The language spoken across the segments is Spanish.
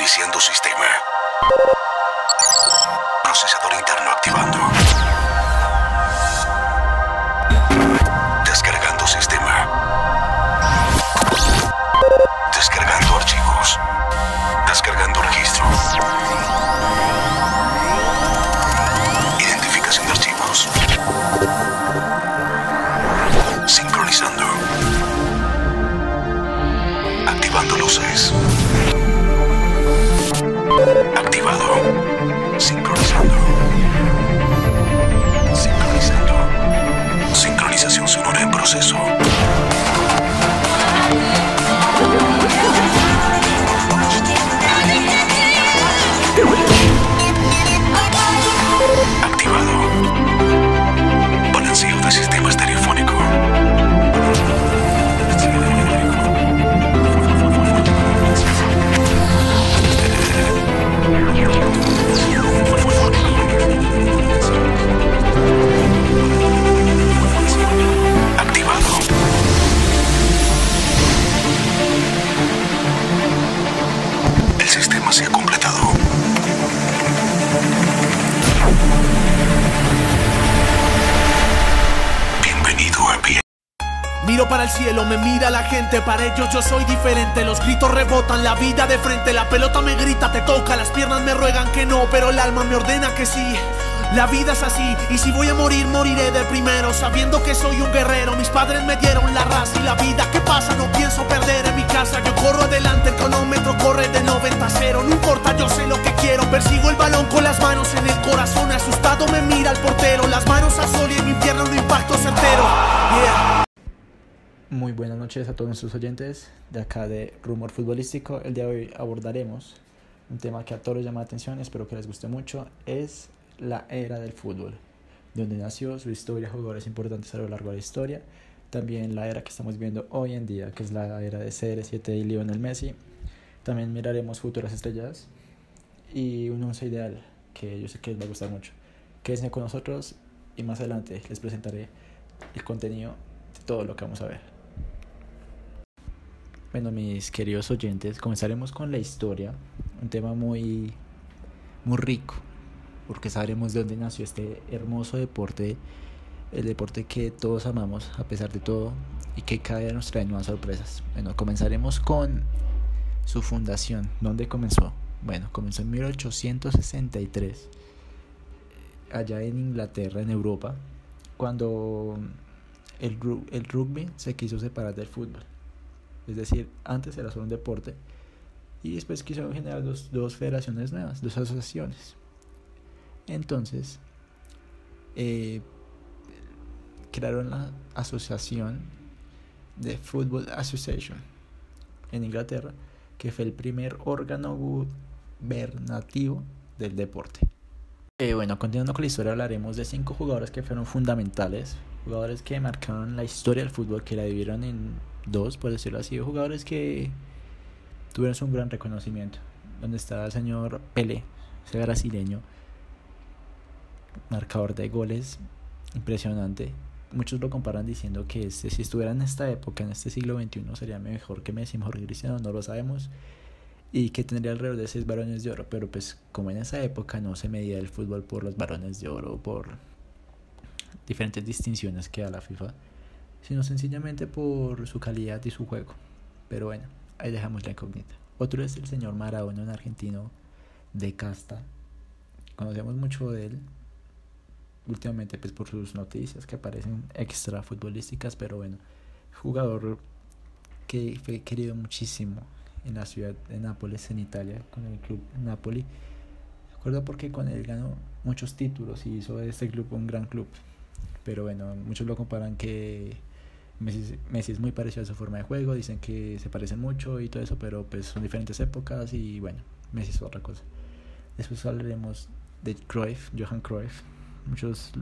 Iniciando sistema. Procesador interno activando. Descargando sistema. Descargando archivos. Descargando registro. Identificación de archivos. Sincronizando. Activando luces. Proceso. Para ellos yo soy diferente. Los gritos rebotan, la vida de frente, la pelota me grita, te toca, las piernas me ruegan que no, pero el alma me ordena que sí. La vida es así, y si voy a morir, moriré de primero, sabiendo que soy un guerrero. Mis padres me dieron la raza y la vida. ¿Qué pasa? No pienso perder en mi casa. Yo corro adelante, el cronómetro corre de 90 a 0. No importa, yo sé lo que quiero. Persigo el balón con las manos en el corazón. Asustado me mira el portero, las manos a sol y en mi pierna un impacto certero. Muy buenas noches a todos nuestros oyentes de acá de Rumor Futbolístico. El día de hoy abordaremos un tema que a todos les llama la atención, espero que les guste mucho, es la era del fútbol, donde nació su historia, jugadores importantes a lo largo de la historia, también la era que estamos viendo hoy en día, que es la era de CR7 y Lionel Messi. También miraremos futuras estrellas y un once ideal que yo sé que les va a gustar mucho. Quédense con nosotros y más adelante les presentaré el contenido de todo lo que vamos a ver. Bueno, mis queridos oyentes, comenzaremos con la historia, un tema muy, muy rico, porque sabremos de dónde nació este hermoso deporte, el deporte que todos amamos a pesar de todo y que cada día nos trae nuevas sorpresas. Bueno, comenzaremos con su fundación. ¿Dónde comenzó? Bueno, comenzó en 1863, allá en Inglaterra, en Europa, cuando el, el rugby se quiso separar del fútbol. Es decir, antes era solo un deporte y después quisieron generar dos, dos federaciones nuevas, dos asociaciones. Entonces, eh, crearon la asociación de Football Association en Inglaterra, que fue el primer órgano gubernativo del deporte. Eh, bueno, continuando con la historia, hablaremos de cinco jugadores que fueron fundamentales, jugadores que marcaron la historia del fútbol, que la dividieron en dos, por decirlo así, jugadores que tuvieron un gran reconocimiento. Donde está el señor Pelé, ese brasileño, marcador de goles impresionante. Muchos lo comparan diciendo que este, si estuviera en esta época, en este siglo XXI, sería mejor que Messi, mejor Cristiano, no lo sabemos. Y que tendría alrededor de seis varones de oro. Pero pues como en esa época no se medía el fútbol por los varones de oro, por diferentes distinciones que da la FIFA, sino sencillamente por su calidad y su juego. Pero bueno, ahí dejamos la incógnita. Otro es el señor Maradona, un argentino de casta. Conocemos mucho de él últimamente pues por sus noticias que aparecen extra futbolísticas, pero bueno, jugador que fue querido muchísimo en la ciudad de Nápoles, en Italia, con el club Napoli. Recuerdo porque con él ganó muchos títulos y hizo de este club un gran club. Pero bueno, muchos lo comparan que Messi, Messi, es muy parecido a su forma de juego, dicen que se parecen mucho y todo eso, pero pues son diferentes épocas y bueno, Messi es otra cosa. Después hablaremos de Cruyff, Johan Cruyff. Muchos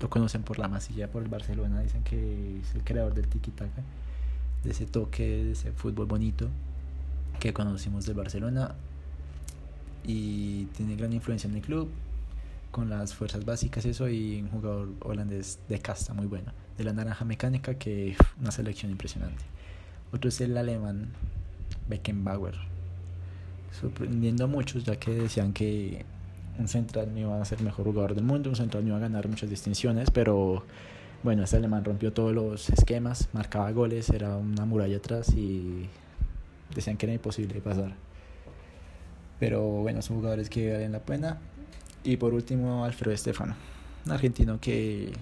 lo conocen por la masilla, por el Barcelona, dicen que es el creador del tiki-taka, de ese toque, de ese fútbol bonito que conocimos del Barcelona y tiene gran influencia en el club con las fuerzas básicas eso y un jugador holandés de casta muy bueno de la naranja mecánica que una selección impresionante otro es el alemán Beckenbauer sorprendiendo a muchos, ya que decían que un central no iba a ser el mejor jugador del mundo, un central no iba a ganar muchas distinciones, pero bueno, este alemán rompió todos los esquemas, marcaba goles, era una muralla atrás y decían que era imposible pasar. Pero bueno, son jugadores que valen la pena. Y por último, Alfredo Estefano, un argentino que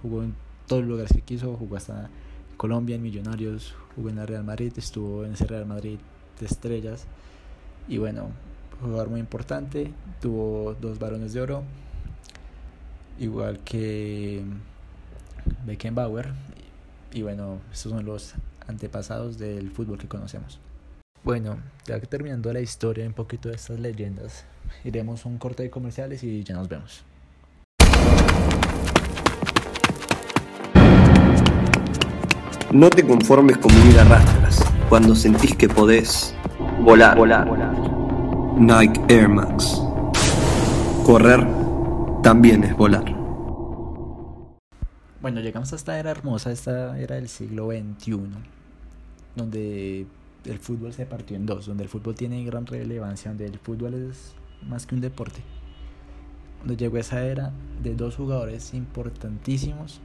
jugó en todos los lugares que quiso, jugó hasta Colombia, en Millonarios, jugó en la Real Madrid, estuvo en ese Real Madrid de estrellas. Y bueno, jugador muy importante, tuvo dos varones de oro, igual que Beckenbauer. Y bueno, estos son los antepasados del fútbol que conocemos. Bueno, ya que terminando la historia, un poquito de estas leyendas, iremos a un corte de comerciales y ya nos vemos. No te conformes con ir a rastras cuando sentís que podés volar. volar. Nike Air Max. Correr también es volar. Bueno, llegamos a esta era hermosa, esta era del siglo XXI, donde el fútbol se partió en dos, donde el fútbol tiene gran relevancia, donde el fútbol es más que un deporte. Cuando llegó esa era de dos jugadores importantísimos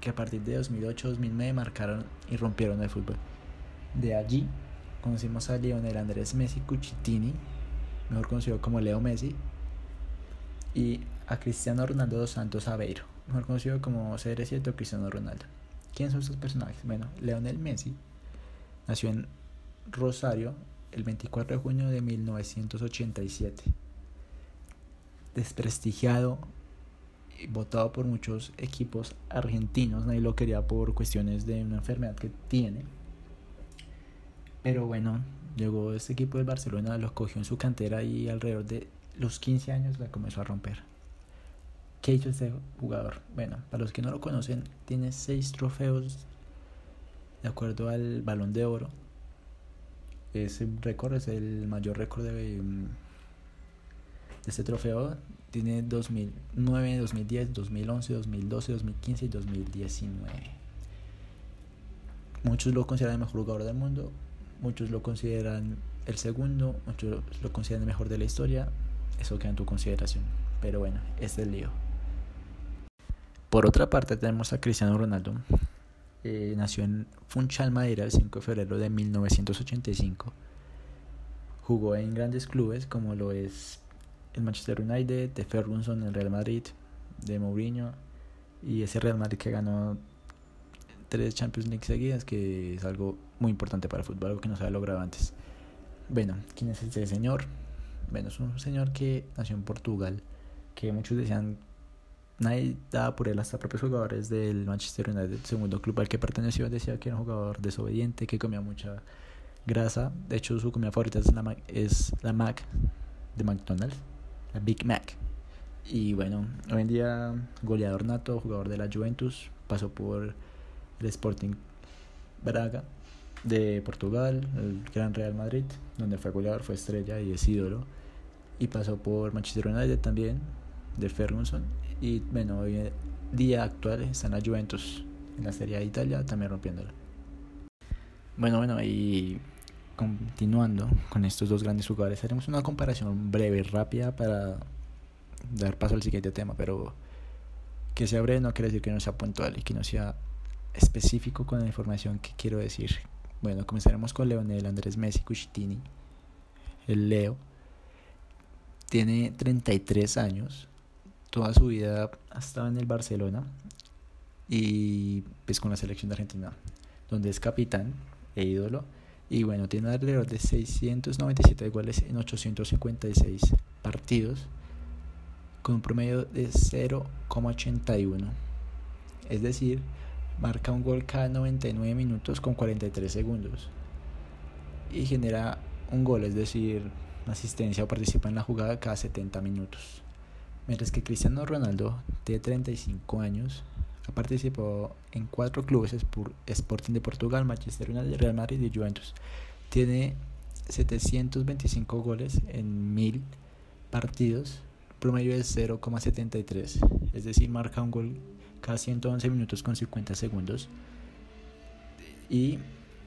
que a partir de 2008-2009 marcaron y rompieron el fútbol. De allí conocimos a Lionel Andrés Messi Cucitini, mejor conocido como Leo Messi, y a Cristiano Ronaldo dos Santos Aveiro, mejor conocido como CR7 o Cristiano Ronaldo. ¿Quiénes son estos personajes? Bueno, Lionel Messi nació en Rosario el 24 de junio de 1987. Desprestigiado y votado por muchos equipos argentinos, nadie lo quería por cuestiones de una enfermedad que tiene. Pero bueno, llegó este equipo del Barcelona, lo cogió en su cantera y alrededor de los 15 años la comenzó a romper. ¿Qué hizo este jugador? Bueno, para los que no lo conocen, tiene 6 trofeos de acuerdo al balón de oro. Ese récord es el mayor récord de, mm, este trofeo. Tiene 2009, 2010, 2011, 2012, 2015 y 2019. Muchos lo consideran el mejor jugador del mundo, muchos lo consideran el segundo, muchos lo consideran el mejor de la historia. Eso queda en tu consideración. Pero bueno, este es el lío. Por otra parte tenemos a Cristiano Ronaldo. Eh, nació en Funchal Madera el 5 de febrero de 1985. Jugó en grandes clubes como lo es el Manchester United, de Ferguson, el Real Madrid, de Mourinho y ese Real Madrid que ganó tres Champions League seguidas, que es algo muy importante para el fútbol, algo que no se había logrado antes. Bueno, ¿quién es este señor? Bueno, es un señor que nació en Portugal, que muchos decían, nadie daba por él, hasta propios jugadores del Manchester United, segundo club al que perteneció, decía que era un jugador desobediente, que comía mucha grasa. De hecho, su comida favorita es la, es la Mac de McDonald's, la Big Mac. Y bueno, hoy en día goleador nato, jugador de la Juventus, pasó por el Sporting Braga de Portugal, el Gran Real Madrid, donde fue goleador, fue estrella y es ídolo. Y pasó por Manchester United también, de Ferguson. Y bueno, hoy en día actual está en la Juventus, en la Serie de Italia, también rompiéndola. Bueno, bueno, y continuando con estos dos grandes jugadores, haremos una comparación breve, rápida para dar paso al siguiente tema, pero que sea breve no quiere decir que no sea puntual y que no sea específico con la información que quiero decir. Bueno, comenzaremos con Leonel Andrés Messi Cucitini, el Leo. Tiene 33 años, toda su vida ha estado en el Barcelona y pues con la selección de Argentina, donde es capitán e ídolo. Y bueno, tiene alrededor de 697 goles en 856 partidos, con un promedio de 0,81. Es decir, marca un gol cada 99 minutos con 43 segundos y genera un gol, es decir, asistencia o participa en la jugada cada 70 minutos. Mientras que Cristiano Ronaldo tiene 35 años, ha participado en cuatro clubes Sporting de Portugal, Manchester United, Real Madrid y Juventus. Tiene 725 goles en 1000 partidos, promedio de 0,73, es decir, marca un gol cada 111 minutos con 50 segundos y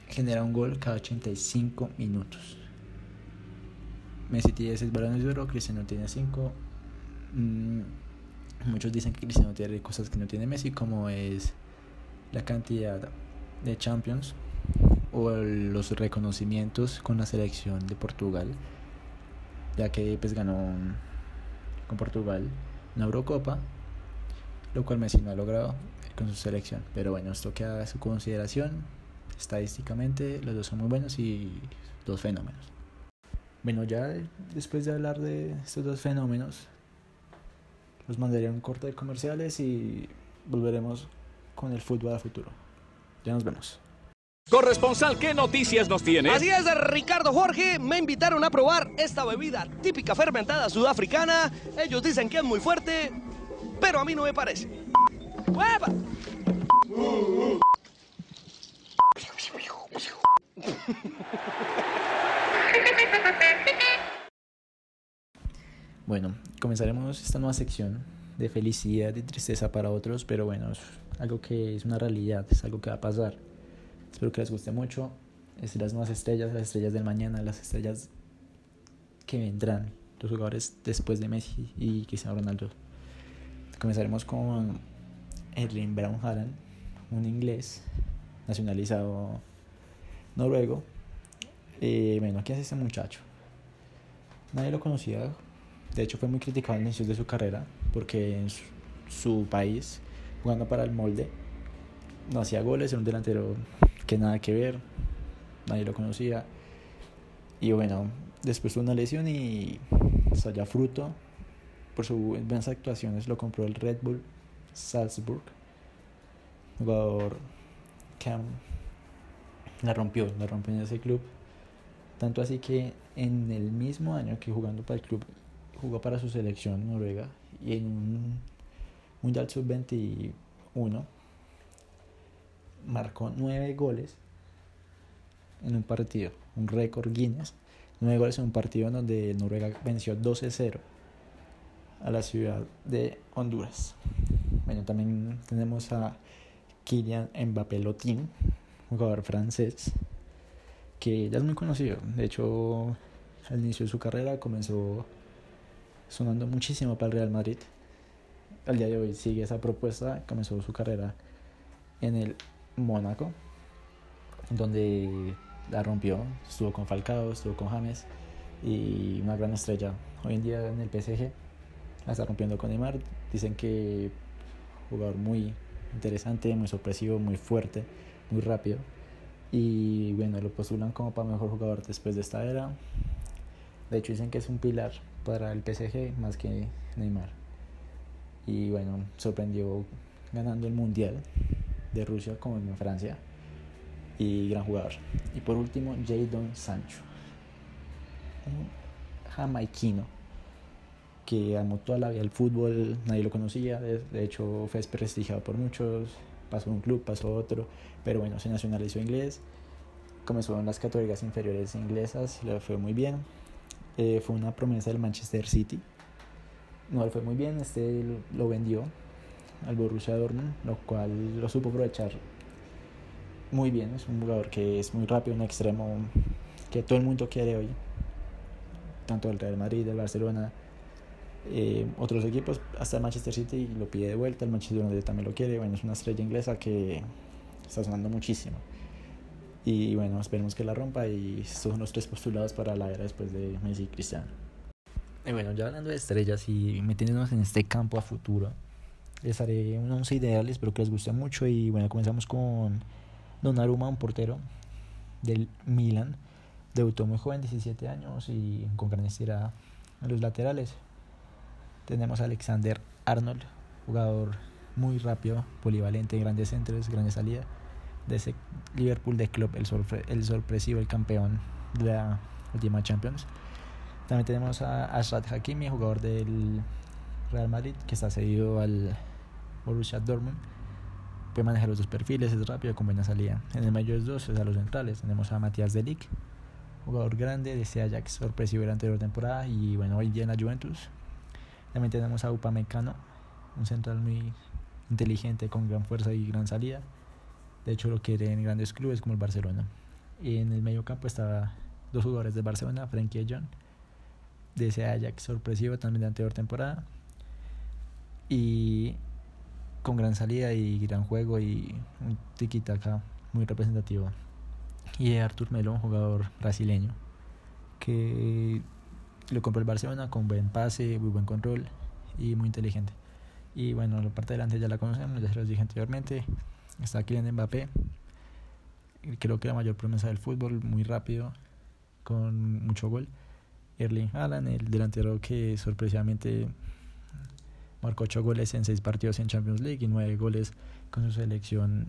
genera un gol cada 85 minutos. Messi tiene 6 balones de oro, Cristiano tiene 5. Mm, muchos dicen que Cristiano tiene cosas que no tiene Messi, como es la cantidad de Champions o los reconocimientos con la selección de Portugal, ya que pues ganó con Portugal una Eurocopa, lo cual Messi no ha logrado con su selección. Pero bueno, esto queda a su consideración. Estadísticamente los dos son muy buenos y dos fenómenos. Bueno, ya después de hablar de estos dos fenómenos, los mandaré a un corte de comerciales y volveremos con el fútbol a futuro. Ya nos vemos. Corresponsal, ¿qué noticias nos tiene? Así es, Ricardo Jorge, me invitaron a probar esta bebida típica fermentada sudafricana. Ellos dicen que es muy fuerte, pero a mí no me parece. ¡Hueva! Bueno, comenzaremos esta nueva sección de felicidad y tristeza para otros, pero bueno, es algo que es una realidad, es algo que va a pasar. Espero que les guste mucho. Es las nuevas estrellas, las estrellas del mañana, las estrellas que vendrán, los jugadores después de Messi y Cristiano Ronaldo. Comenzaremos con Erling Brown Haaland, un inglés nacionalizado noruego. Eh, bueno, ¿qué hace este muchacho? Nadie lo conocía. De hecho, fue muy criticado al inicio de su carrera porque en su, país, jugando para el molde, no hacía goles, era un delantero que nada que ver, nadie lo conocía. Y bueno, después tuvo una lesión y salió fruto. Por sus buenas actuaciones lo compró el Red Bull Salzburg. Jugador que la rompió, la rompió en ese club. Tanto así que en el mismo año que jugando para el club, jugó para su selección noruega y en un Mundial Sub-21 marcó nueve goles en un partido, un récord Guinness. Nueve goles en un partido en donde Noruega venció 12-0 a la ciudad de Honduras. Bueno, también tenemos a Kylian Mbappé Lotin, jugador francés, que ya es muy conocido. De hecho, al inicio de su carrera comenzó sonando muchísimo para el Real Madrid. Al día de hoy sigue esa propuesta. Comenzó su carrera en el Mónaco, donde la rompió. Estuvo con Falcao, estuvo con James y una gran estrella. Hoy en día en el PSG la está rompiendo con Neymar. Dicen que jugador muy interesante, muy sorpresivo, muy fuerte, muy rápido. Y bueno, lo postulan como para mejor jugador después de esta era. De hecho, dicen que es un pilar para el PSG más que Neymar. Y bueno, sorprendió ganando el Mundial de Rusia como en Francia. Y gran jugador. Y por último, Jadon Sancho. Un jamaiquino que amó toda la vida el fútbol, nadie lo conocía, de, hecho fue desprestigiado por muchos, pasó un club, pasó otro, pero bueno, se nacionalizó inglés, comenzó en las categorías inferiores inglesas, le fue muy bien, eh, fue una promesa del Manchester City, no le fue muy bien, este lo vendió al Borussia Dortmund, lo cual lo supo aprovechar muy bien, es un jugador que es muy rápido, un extremo que todo el mundo quiere hoy, tanto el Real Madrid, el Barcelona, eh, otros equipos, hasta el Manchester City lo pide de vuelta, el Manchester United también lo quiere, bueno, es una estrella inglesa que está sonando muchísimo. Y bueno, esperemos que la rompa y estos son los tres postulados para la era después de Messi y Cristiano. Y bueno, ya hablando de estrellas y metiéndonos en este campo a futuro, les haré un once ideal, espero que les guste mucho y bueno, comenzamos con Donnarumma, un portero del Milan. Debutó muy joven, 17 años y con gran estirada en los laterales. Tenemos a Alexander Arnold, jugador muy rápido, polivalente, grandes centros, grandes salidas. De ese Liverpool de club, el, sorpre el sorpresivo, el campeón de la última Champions. También tenemos a Ashraf Hakimi, jugador del Real Madrid, que está cedido al Borussia Dortmund. Puede manejar los dos perfiles, es rápido, con buena salida. En el medio es dos, es a los centrales. Tenemos a Matías Delic, jugador grande de ese Ajax, sorpresivo de la anterior temporada y bueno, hoy día en la Juventus. También tenemos a Upamecano, un central muy inteligente, con gran fuerza y gran salida. De hecho, lo quiere en grandes clubes como el Barcelona. Y en el medio campo está dos jugadores del Barcelona, Frenkie de Jong de ese Ajax sorpresivo también de anterior temporada. Y con gran salida y gran juego y un tiki-taka muy representativo. Y Artur Melo, un jugador brasileño, que lo compró el Barcelona con buen pase, muy buen control y muy inteligente. Y bueno, la parte delante ya la conocemos, ya se los dije anteriormente. Está Kylian Mbappé, creo que la mayor promesa del fútbol, muy rápido, con mucho gol. Erling Haaland, el delantero que sorpresivamente marcó 8 goles en 6 partidos en Champions League y 9 goles con su selección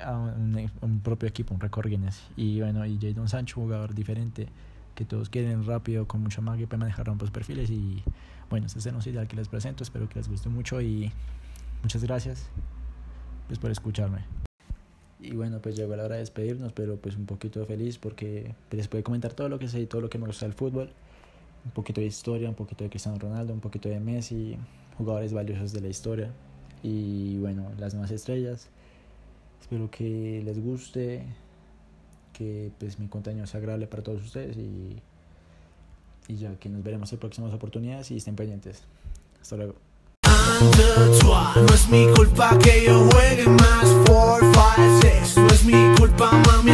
a un, propio equipo, un récord Guinness. Y bueno, y Jadon Sancho, jugador diferente, que todos quieren rápido, con mucha magia para manejar ambos perfiles. Y bueno, este es el ideal que les presento, espero que les guste mucho y muchas gracias pues, por escucharme. Y bueno, pues llegó la hora de despedirnos, pero pues un poquito feliz porque pues, les puedo comentar todo lo que sé y todo lo que me gusta del fútbol. Un poquito de historia, un poquito de Cristiano Ronaldo, un poquito de Messi, jugadores valiosos de la historia. Y bueno, las nuevas estrellas. Espero que les guste, que pues mi contenido sea agradable para todos ustedes y, y ya que nos veremos en próximas oportunidades y estén pendientes. Hasta luego. No es mi culpa que yo juegue más 4, 5, 6 No es mi culpa mami